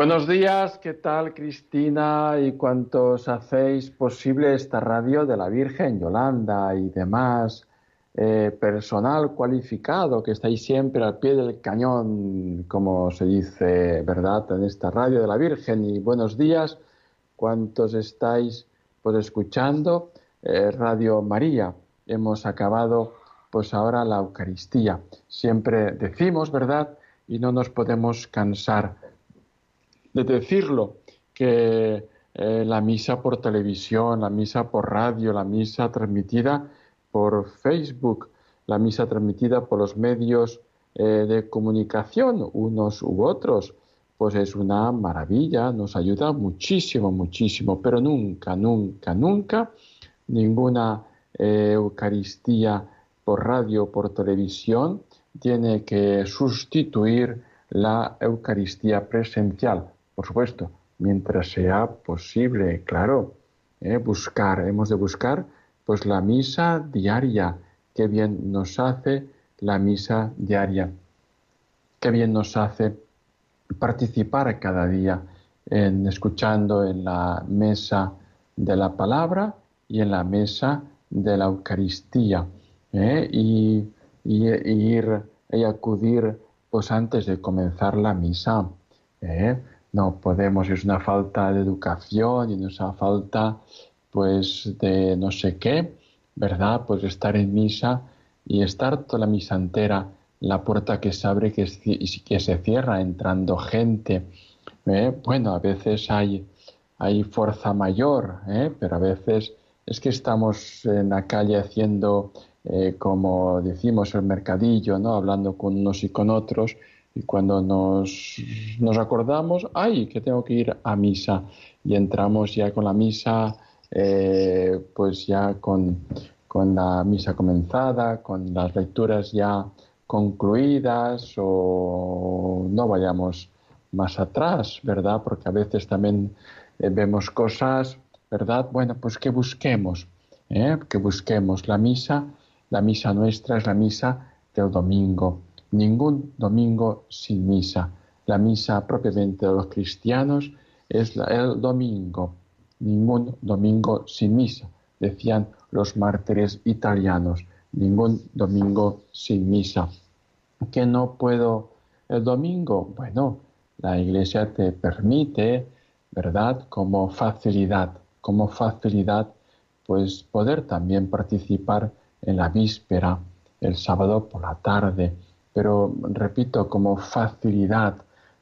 Buenos días, ¿qué tal Cristina y cuantos hacéis posible esta radio de la Virgen, Yolanda y demás eh, personal cualificado que estáis siempre al pie del cañón, como se dice, ¿verdad?, en esta radio de la Virgen. Y buenos días, cuantos estáis pues escuchando eh, Radio María. Hemos acabado pues ahora la Eucaristía. Siempre decimos, ¿verdad? Y no nos podemos cansar de decirlo, que eh, la misa por televisión, la misa por radio, la misa transmitida por Facebook, la misa transmitida por los medios eh, de comunicación, unos u otros, pues es una maravilla, nos ayuda muchísimo, muchísimo, pero nunca, nunca, nunca ninguna eh, Eucaristía por radio, por televisión, tiene que sustituir la Eucaristía presencial por supuesto, mientras sea posible, claro, ¿eh? buscar, hemos de buscar pues la misa diaria, qué bien nos hace la misa diaria, qué bien nos hace participar cada día en escuchando en la mesa de la palabra y en la mesa de la Eucaristía ¿eh? y, ir y acudir pues antes de comenzar la misa. ¿eh? No podemos, es una falta de educación y una falta pues de no sé qué, ¿verdad? Pues estar en misa y estar toda la misa entera, la puerta que se abre que, que se cierra entrando gente. ¿eh? Bueno, a veces hay, hay fuerza mayor, ¿eh? pero a veces es que estamos en la calle haciendo, eh, como decimos, el mercadillo, ¿no? Hablando con unos y con otros y cuando nos, nos acordamos, ay, que tengo que ir a misa. Y entramos ya con la misa, eh, pues ya con, con la misa comenzada, con las lecturas ya concluidas o no vayamos más atrás, ¿verdad? Porque a veces también eh, vemos cosas, ¿verdad? Bueno, pues que busquemos, ¿eh? que busquemos la misa, la misa nuestra es la misa del domingo ningún domingo sin misa. La misa propiamente de los cristianos es el domingo, ningún domingo sin misa, decían los mártires italianos, ningún domingo sin misa. ¿Que no puedo el domingo? Bueno, la iglesia te permite, ¿verdad? Como facilidad, como facilidad, pues poder también participar en la víspera, el sábado por la tarde, pero repito, como facilidad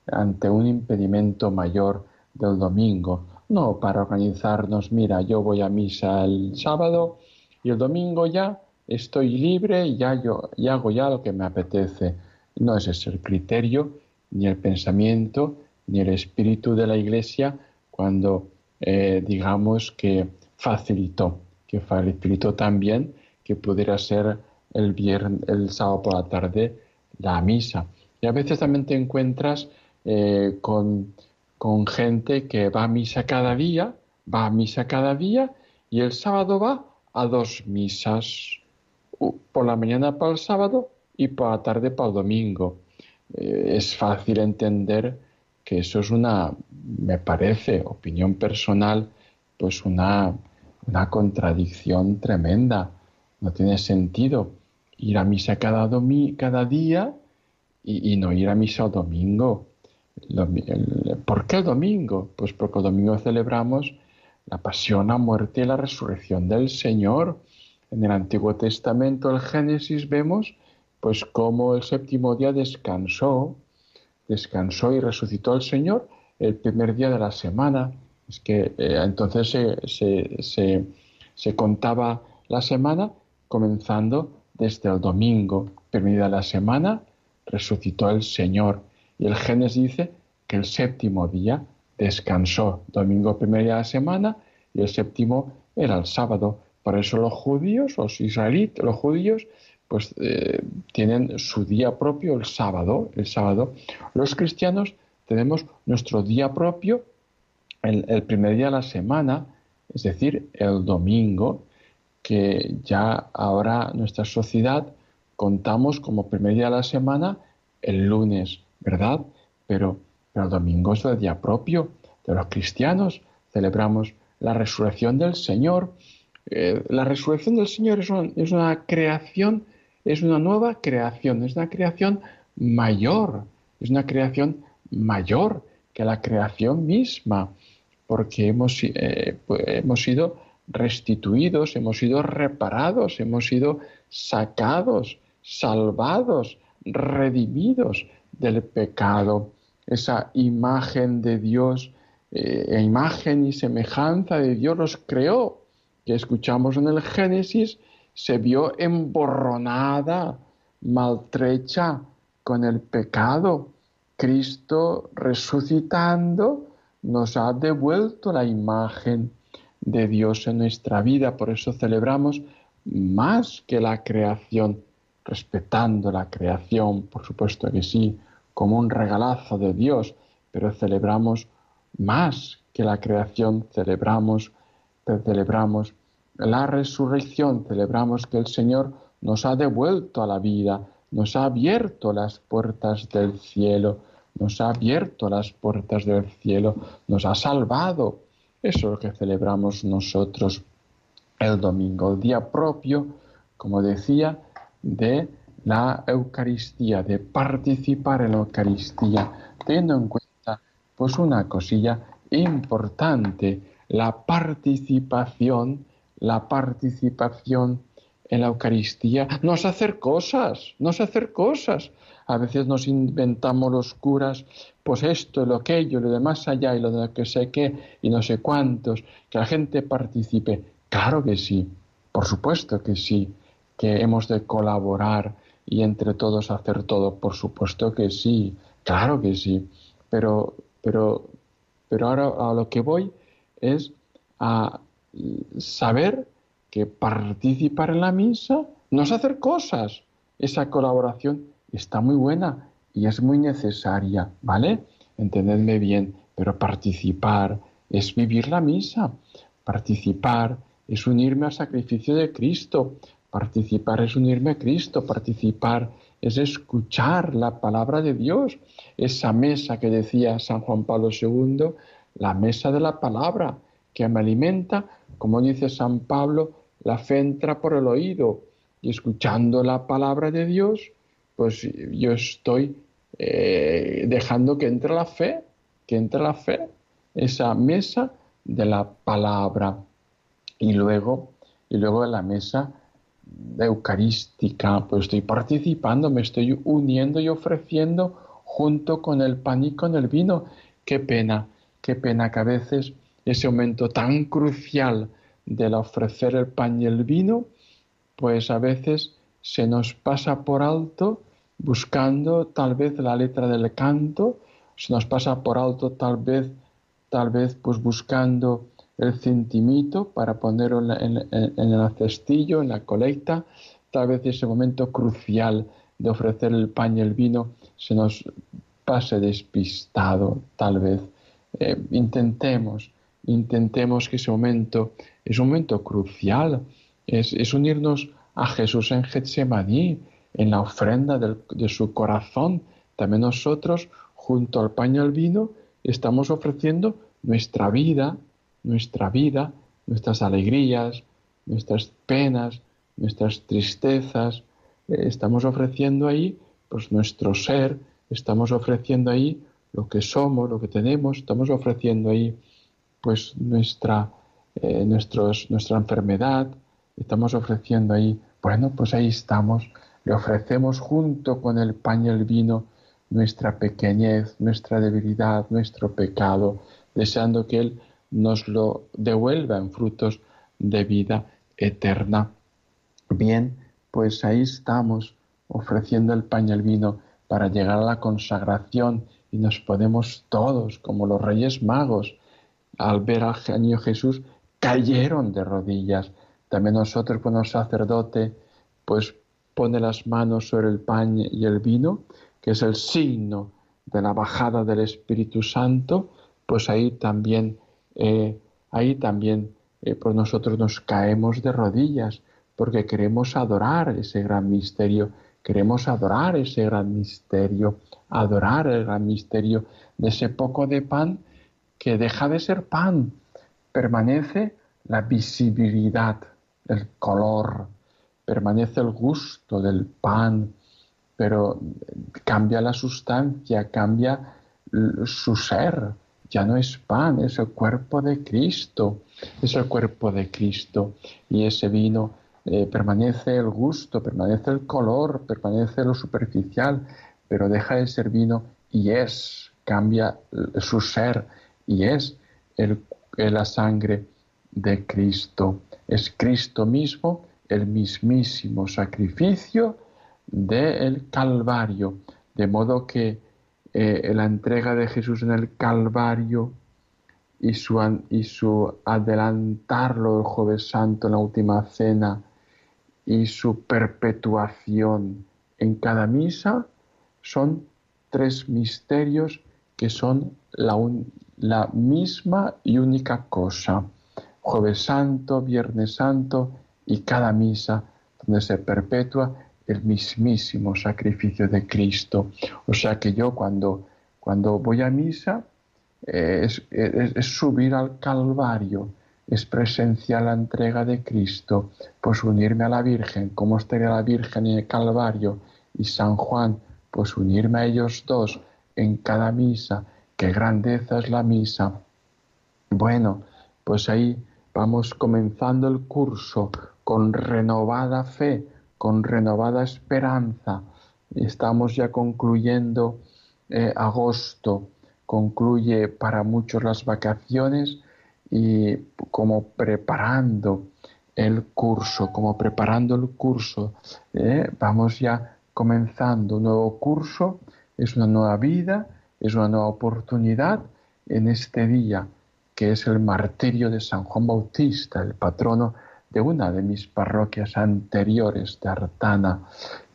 ante un impedimento mayor del domingo, no para organizarnos, mira, yo voy a misa el sábado y el domingo ya estoy libre y ya yo y hago ya lo que me apetece. No es ese el criterio, ni el pensamiento, ni el espíritu de la Iglesia cuando eh, digamos que facilitó, que facilitó también que pudiera ser el viernes, el sábado por la tarde la misa. Y a veces también te encuentras eh, con, gente que va a misa cada día, va a misa cada día y el sábado va a dos misas, por la mañana para el sábado y por la tarde para el domingo. Eh, es fácil entender que eso es una, me parece, opinión personal, pues una, una contradicción tremenda. No tiene sentido ir a misa cada, día y, no ir a misa el domingo. ¿Por qué el domingo? Pues porque el domingo celebramos la pasión, la muerte y la resurrección del Señor. En el Antiguo Testamento, el Génesis, vemos pues cómo el séptimo día descansó, descansó y resucitó el Señor el primer día de la semana. Es que eh, entonces se contaba la semana comenzando desde el domingo, de la semana, resucitó el Señor. Y el Génesis dice que el séptimo día descansó. Domingo, primer día de la semana, y el séptimo era el sábado. Por eso los judíos, los israelitas, los judíos, pues eh, tienen su día propio el sábado, el sábado. Los cristianos tenemos nuestro día propio el primer día de la semana, es decir, el domingo, que ya ahora nuestra sociedad contamos como primer día de la semana el lunes, ¿verdad? Pero, el domingo es el día propio de los cristianos. Celebramos la resurrección del Señor. Eh, la resurrección del Señor es, es una creación, es una nueva creación, es una creación mayor, es una creación mayor que la creación misma, porque hemos, eh, pues, hemos sido restituidos, hemos sido reparados, hemos sido sacados, salvados, redimidos del pecado. Esa imagen de Dios, eh, imagen y semejanza de Dios los creó, que escuchamos en el Génesis, se vio emborronada, maltrecha con el pecado. Cristo resucitando nos ha devuelto la imagen de Dios en nuestra vida. Por eso celebramos más que la creación, respetando la creación, por supuesto que sí, como un regalazo de Dios, pero celebramos más que la creación, celebramos, celebramos la resurrección, celebramos que el Señor nos ha devuelto a la vida, nos ha abierto las puertas del cielo, nos ha abierto las puertas del cielo, nos ha salvado, eso es lo que celebramos nosotros el domingo, el día propio, como decía, de la Eucaristía, de participar en la Eucaristía, teniendo en cuenta pues una cosilla importante, la participación, la participación en la Eucaristía, no es hacer cosas, no es hacer cosas. A veces nos inventamos los curas pues esto, lo aquello, lo de más allá y lo de que sé qué y no sé cuántos, que la gente participe. Claro que sí, por supuesto que sí, que hemos de colaborar y entre todos hacer todo, por supuesto que sí, claro que sí, pero, pero, pero ahora a lo que voy es a saber participar en la misa no es hacer cosas, esa colaboración está muy buena, y es muy necesaria, ¿vale? Entendedme bien, pero participar es vivir la misa, participar es unirme al sacrificio de Cristo, participar es unirme a Cristo, participar es escuchar la palabra de Dios, esa mesa que decía San Juan Pablo II, la mesa de la palabra, que me alimenta, como dice San Pablo, la fe entra por el oído y escuchando la palabra de Dios, pues yo estoy eh, dejando que entre la fe, que entre la fe, esa mesa de la palabra. Y luego, y luego en la mesa eucarística, pues estoy participando, me estoy uniendo y ofreciendo junto con el pan y con el vino. Qué pena, qué pena que a veces ese momento tan crucial del ofrecer el pan y el vino, pues a veces se nos pasa por alto buscando tal vez la letra del canto, se nos pasa por alto tal vez, tal vez pues buscando el centimito para ponerlo en, el cestillo, en la colecta, tal vez ese momento crucial de ofrecer el pan y el vino se nos pase despistado, tal vez. Eh, intentemos, intentemos que ese momento es un momento crucial, es, unirnos a Jesús en Getsemaní, en la ofrenda de su corazón, también nosotros, junto al pan y al vino, estamos ofreciendo nuestra vida, nuestra vida, nuestras alegrías, nuestras penas, nuestras tristezas, eh, estamos ofreciendo ahí pues nuestro ser, estamos ofreciendo ahí lo que somos, lo que tenemos, estamos ofreciendo ahí pues nuestra, eh, nuestra enfermedad, estamos ofreciendo ahí, bueno, pues ahí estamos le ofrecemos junto con el pan y el vino nuestra pequeñez, nuestra debilidad, nuestro pecado, deseando que Él nos lo devuelva en frutos de vida eterna. Bien, pues ahí estamos ofreciendo el pan y el vino para llegar a la consagración y nos podemos todos, como los reyes magos, al ver al año Jesús, cayeron de rodillas. También nosotros cuando el sacerdote pues pone las manos sobre el pan y el vino, que es el signo de la bajada del Espíritu Santo, pues ahí también, eh, ahí también eh, nosotros nos caemos de rodillas porque queremos adorar ese gran misterio, queremos adorar ese gran misterio, adorar el gran misterio de ese poco de pan que deja de ser pan, permanece la visibilidad, el color, permanece el gusto del pan, pero cambia la sustancia, cambia su ser, ya no es pan, es el cuerpo de Cristo, es el cuerpo de Cristo. Y ese vino eh, permanece el gusto, permanece el color, permanece lo superficial, pero deja de ser vino y es, cambia su ser y es el, la sangre de Cristo. Es Cristo mismo el mismísimo sacrificio del Calvario. De modo que eh, la entrega de Jesús en el Calvario y su, y su adelantarlo el jueves santo en la última cena y su perpetuación en cada misa son tres misterios que son la, la misma y única cosa. Jueves Santo, Viernes Santo y cada misa donde se perpetúa el mismísimo sacrificio de Cristo. O sea que yo cuando, cuando voy a misa eh, es, es, subir al Calvario, es presenciar la entrega de Cristo, pues unirme a la Virgen, como estaría la Virgen en el Calvario y San Juan, pues unirme a ellos dos en cada misa, qué grandeza es la misa. Bueno, pues ahí vamos comenzando el curso con renovada fe, con renovada esperanza. Estamos ya concluyendo eh, agosto, concluye para muchos las vacaciones y como preparando el curso, como preparando el curso, eh, vamos ya comenzando un nuevo curso, es una nueva vida, es una nueva oportunidad en este día que es el martirio de San Juan Bautista, el patrono de una de mis parroquias anteriores de Artana,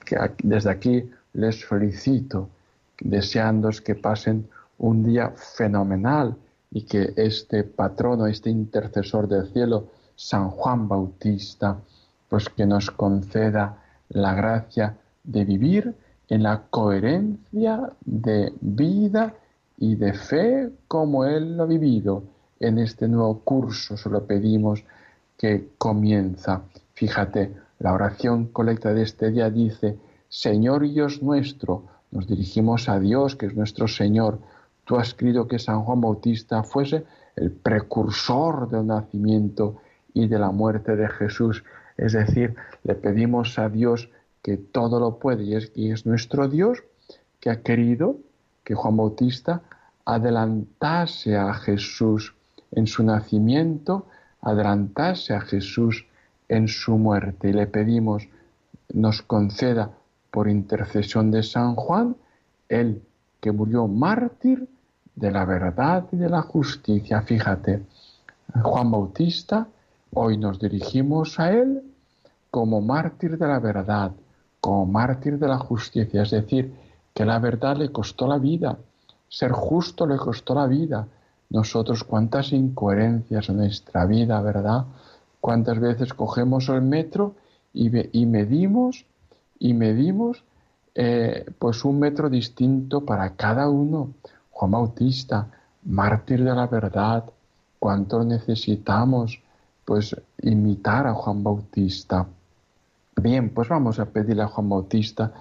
que desde aquí les felicito, deseándos que pasen un día fenomenal y que este patrono, este intercesor del cielo, San Juan Bautista, pues que nos conceda la gracia de vivir en la coherencia de vida y de fe como Él lo ha vivido en este nuevo curso, se lo pedimos que comienza. Fíjate, la oración colecta de este día dice, Señor Dios nuestro, nos dirigimos a Dios, que es nuestro Señor. Tú has querido que San Juan Bautista fuese el precursor del nacimiento y de la muerte de Jesús. Es decir, le pedimos a Dios que todo lo puede y es, y es nuestro Dios que ha querido que Juan Bautista adelantase a Jesús en su nacimiento adelantase a Jesús en su muerte y le pedimos nos conceda por intercesión de San Juan, el que murió mártir de la verdad y de la justicia. Fíjate, Juan Bautista, hoy nos dirigimos a él como mártir de la verdad, como mártir de la justicia, es decir, que la verdad le costó la vida, ser justo le costó la vida, nosotros cuántas incoherencias en nuestra vida, ¿verdad? Cuántas veces cogemos el metro y, medimos y medimos eh, pues un metro distinto para cada uno. Juan Bautista, mártir de la verdad, cuánto necesitamos pues imitar a Juan Bautista. Bien, pues vamos a pedirle a Juan Bautista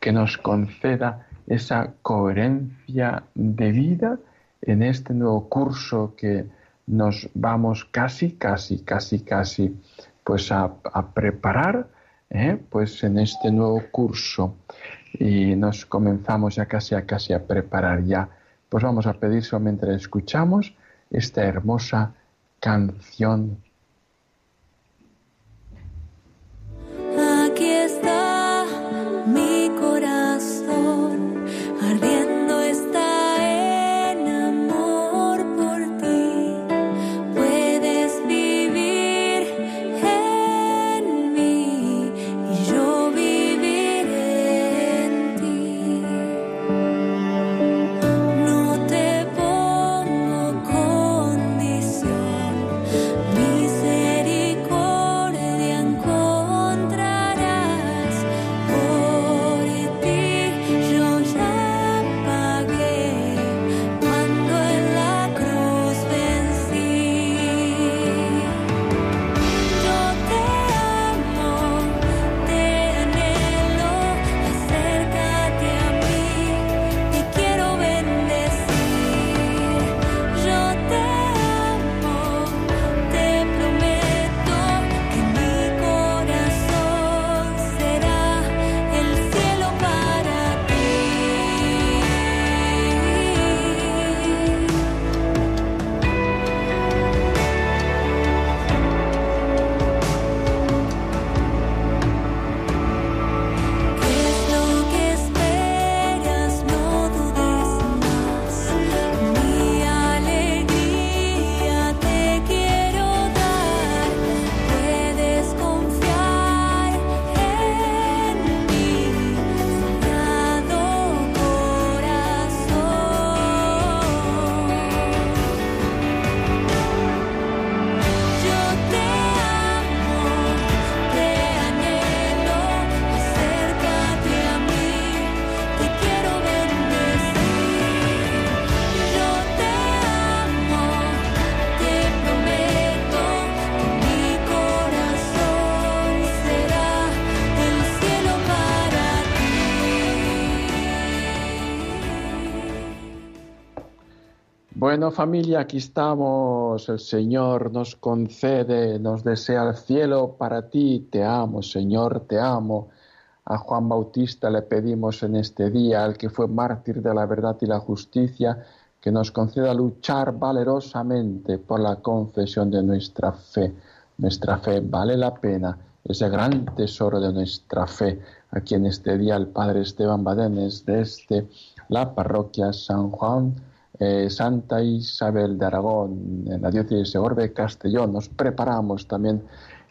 que nos conceda esa coherencia de vida en este nuevo curso que nos vamos casi, casi, casi, casi pues a, preparar ¿eh? pues en este nuevo curso y nos comenzamos ya casi a casi a preparar ya. Pues vamos a pedir solamente escuchamos esta hermosa canción Familia, aquí estamos. El Señor nos concede, nos desea el cielo para ti. Te amo, Señor, te amo. A Juan Bautista le pedimos en este día, al que fue mártir de la verdad y la justicia, que nos conceda luchar valerosamente por la confesión de nuestra fe. Nuestra fe vale la pena, es el gran tesoro de nuestra fe. Aquí en este día el Padre Esteban Badenes desde la parroquia San Juan eh, Santa Isabel de Aragón, en la diócesis de Orbe, Castellón. Nos preparamos también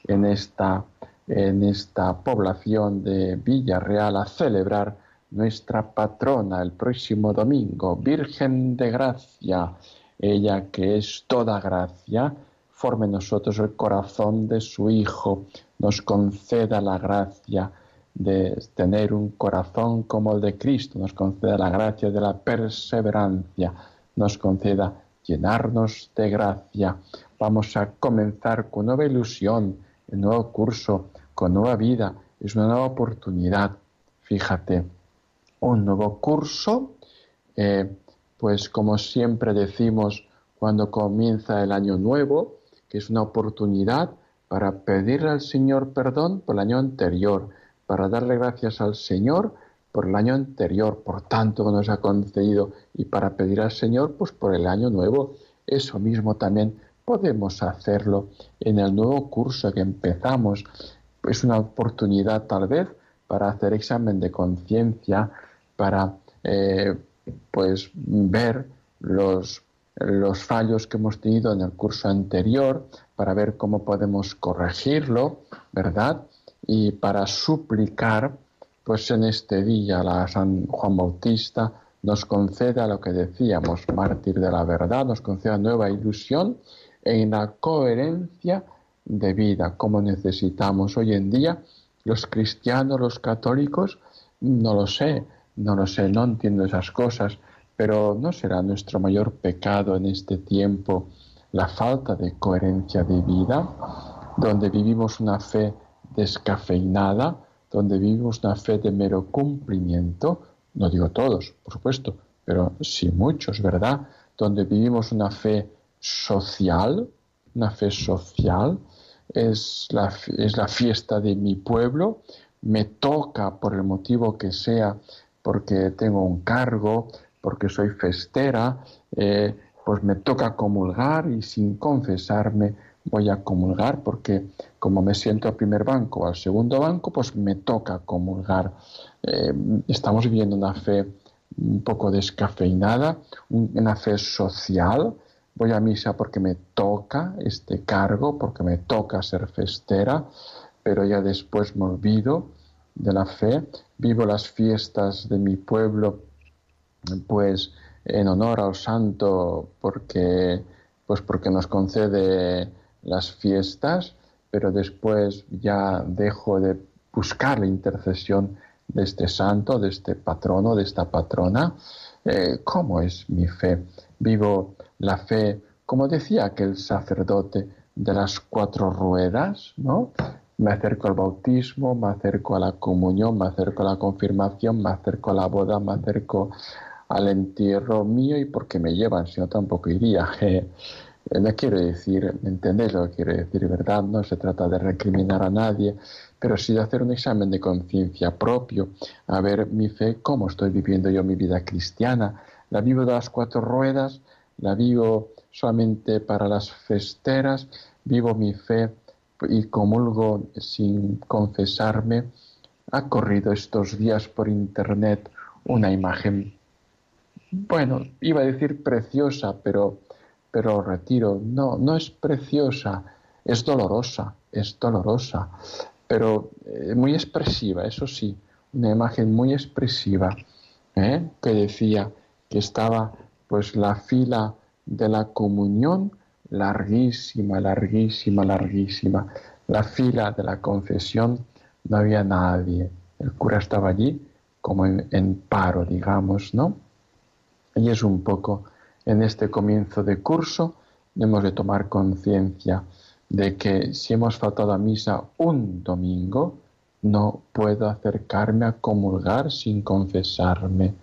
en esta, en esta población de Villarreal a celebrar nuestra patrona el próximo domingo, Virgen de Gracia, ella que es toda gracia, forme nosotros el corazón de su Hijo, nos conceda la gracia de tener un corazón como el de Cristo, nos conceda la gracia de la perseverancia, nos conceda llenarnos de gracia. Vamos a comenzar con nueva ilusión, un nuevo curso, con nueva vida. Es una nueva oportunidad. Fíjate, un nuevo curso, eh, pues como siempre decimos cuando comienza el año nuevo, que es una oportunidad para pedirle al Señor perdón por el año anterior, para darle gracias al Señor por el año anterior, por tanto que nos ha concedido, y para pedir al Señor, pues por el año nuevo. Eso mismo también podemos hacerlo en el nuevo curso que empezamos. Es una oportunidad tal vez para hacer examen de conciencia, para eh, pues ver los, los fallos que hemos tenido en el curso anterior, para ver cómo podemos corregirlo, ¿verdad? Y para suplicar pues en este día la San Juan Bautista nos conceda lo que decíamos, mártir de la verdad, nos conceda nueva ilusión en la coherencia de vida, como necesitamos hoy en día. Los cristianos, los católicos, no lo sé, no lo sé, no entiendo esas cosas, pero no será nuestro mayor pecado en este tiempo la falta de coherencia de vida, donde vivimos una fe descafeinada, donde vivimos una fe de mero cumplimiento, no digo todos, por supuesto, pero sí muchos, ¿verdad? Donde vivimos una fe social, una fe social, es la, es la fiesta de mi pueblo, me toca por el motivo que sea, porque tengo un cargo, porque soy festera, eh, pues me toca comulgar y sin confesarme voy a comulgar porque como me siento al primer banco o al segundo banco, pues me toca comulgar. Eh, estamos viviendo una fe un poco descafeinada, una fe social. Voy a misa porque me toca este cargo, porque me toca ser festera, pero ya después me olvido de la fe. Vivo las fiestas de mi pueblo, pues en honor al santo, porque, pues porque nos concede las fiestas, pero después ya dejo de buscar la intercesión de este santo, de este patrono, de esta patrona. Eh, ¿Cómo es mi fe? Vivo la fe, como decía aquel sacerdote de las cuatro ruedas, ¿no? Me acerco al bautismo, me acerco a la comunión, me acerco a la confirmación, me acerco a la boda, me acerco al entierro mío y porque me llevan, si no tampoco iría. No quiero decir, ¿entendéis lo que quiero decir, verdad? No se trata de recriminar a nadie, pero sí de hacer un examen de conciencia propio, a ver mi fe, cómo estoy viviendo yo mi vida cristiana. La vivo de las cuatro ruedas, la vivo solamente para las festeras, vivo mi fe y comulgo sin confesarme. Ha corrido estos días por internet una imagen, bueno, iba a decir preciosa, pero pero retiro. No, no es preciosa, es dolorosa, es dolorosa, pero eh, muy expresiva, eso sí, una imagen muy expresiva, ¿eh? que decía que estaba pues la fila de la comunión larguísima, larguísima, larguísima. La fila de la confesión no había nadie. El cura estaba allí como en, en paro, digamos, ¿no? Y es un poco en este comienzo de curso hemos de tomar conciencia de que si hemos faltado a misa un domingo, no puedo acercarme a comulgar sin confesarme.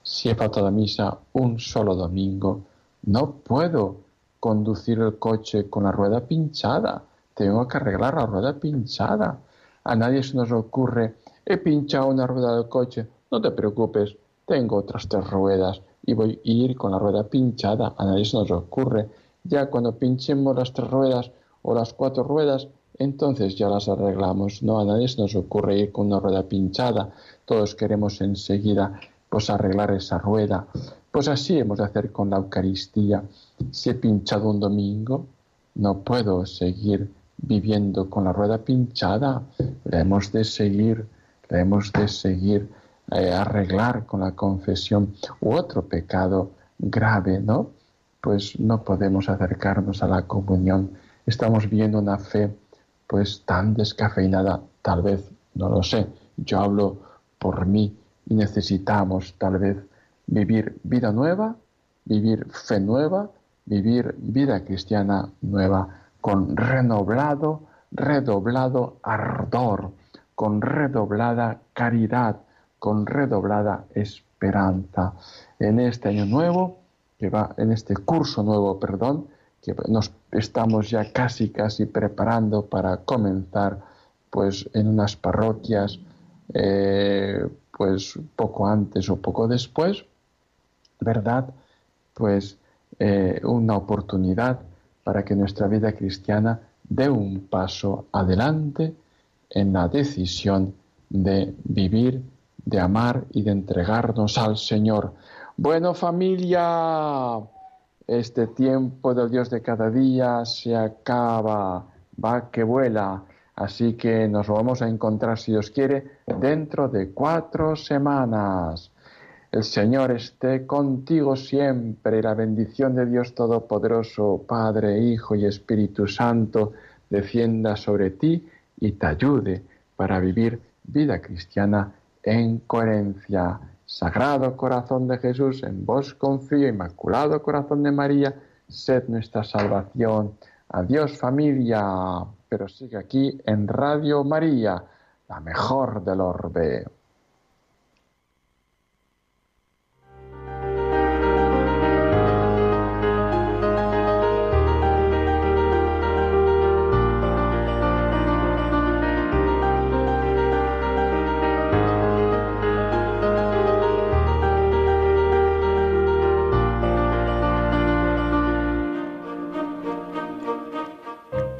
Si he faltado a misa un solo domingo, No puedo conducir el coche con la rueda pinchada. Tengo que arreglar la rueda pinchada. A nadie se nos ocurre, he pinchado una rueda del coche. No te preocupes, tengo otras tres ruedas y voy a ir con la rueda pinchada. A nadie se nos ocurre. Ya cuando pinchemos las tres ruedas o las cuatro ruedas, entonces ya las arreglamos. No, a nadie se nos ocurre ir con una rueda pinchada. Todos queremos enseguida pues arreglar esa rueda. Pues así hemos de hacer con la Eucaristía. Si he pinchado un domingo, no puedo seguir viviendo con la rueda pinchada. La hemos de seguir, la hemos de seguir eh, arreglar con la confesión u otro pecado grave, ¿no? Pues no podemos acercarnos a la comunión. Estamos viendo una fe pues tan descafeinada, tal vez, no lo sé. Yo hablo por mí y necesitamos tal vez vivir vida nueva, vivir fe nueva, vivir vida cristiana nueva, con renovado, redoblado ardor, con redoblada caridad, con redoblada esperanza. En este año nuevo, que va, en este curso nuevo, perdón, que nos estamos ya casi, casi preparando para comenzar, pues en unas parroquias, eh, pues poco antes o poco después, ¿verdad? Pues eh, una oportunidad para que nuestra vida cristiana dé un paso adelante en la decisión de vivir, de amar y de entregarnos al Señor. Bueno familia, este tiempo del Dios de cada día se acaba, va que vuela. Así que nos vamos a encontrar, si Dios quiere, dentro de cuatro semanas. El Señor esté contigo siempre. La bendición de Dios Todopoderoso, Padre, Hijo y Espíritu Santo, descienda sobre ti y te ayude para vivir vida cristiana en coherencia. Sagrado corazón de Jesús, en vos confío, Inmaculado corazón de María, sed nuestra salvación. Adiós familia, pero sigue aquí en Radio María, la mejor del orbe.